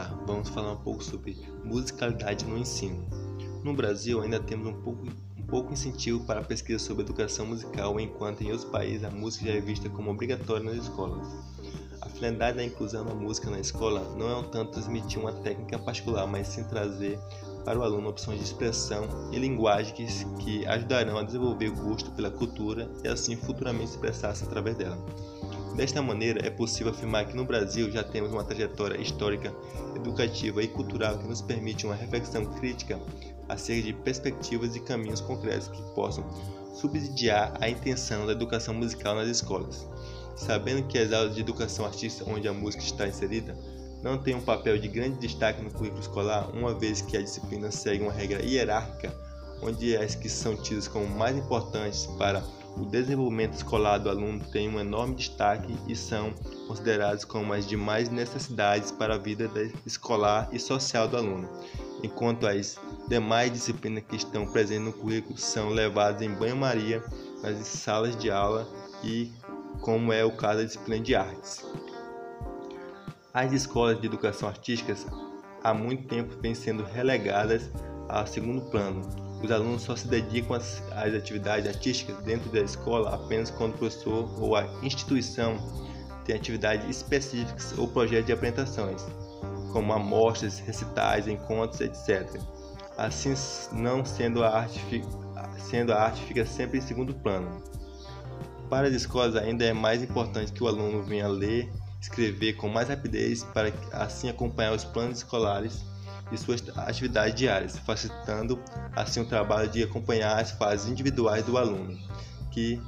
vamos falar um pouco sobre musicalidade no ensino. No Brasil, ainda temos um pouco, um pouco incentivo para a pesquisa sobre educação musical, enquanto em outros países a música já é vista como obrigatória nas escolas. A finalidade da inclusão da música na escola não é um tanto transmitir uma técnica particular, mas sim trazer para o aluno opções de expressão e linguagem que, que ajudarão a desenvolver o gosto pela cultura e assim futuramente expressar-se através dela. Desta maneira, é possível afirmar que no Brasil já temos uma trajetória histórica, educativa e cultural que nos permite uma reflexão crítica acerca de perspectivas e caminhos concretos que possam subsidiar a intenção da educação musical nas escolas. Sabendo que as aulas de educação artística onde a música está inserida não têm um papel de grande destaque no currículo escolar, uma vez que a disciplina segue uma regra hierárquica, onde as que são tidas como mais importantes para o desenvolvimento escolar do aluno tem um enorme destaque e são considerados como as demais necessidades para a vida escolar e social do aluno, enquanto as demais disciplinas que estão presentes no currículo são levadas em banho-maria nas salas de aula e como é o caso da disciplina de artes. As escolas de educação artística há muito tempo vêm sendo relegadas a segundo plano, os alunos só se dedicam às, às atividades artísticas dentro da escola apenas quando o professor ou a instituição tem atividades específicas ou projetos de apresentações, como amostras, recitais, encontros, etc. Assim, não sendo a arte, sendo a arte fica sempre em segundo plano. Para as escolas ainda é mais importante que o aluno venha ler, escrever com mais rapidez para assim acompanhar os planos escolares e suas atividades diárias, facilitando assim o trabalho de acompanhar as fases individuais do aluno, que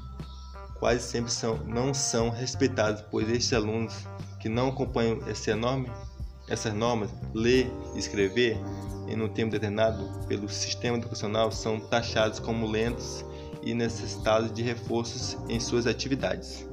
quase sempre são, não são respeitados, pois estes alunos que não acompanham esse enorme, essas normas, ler e escrever em um tempo determinado pelo sistema educacional, são taxados como lentos e necessitados de reforços em suas atividades.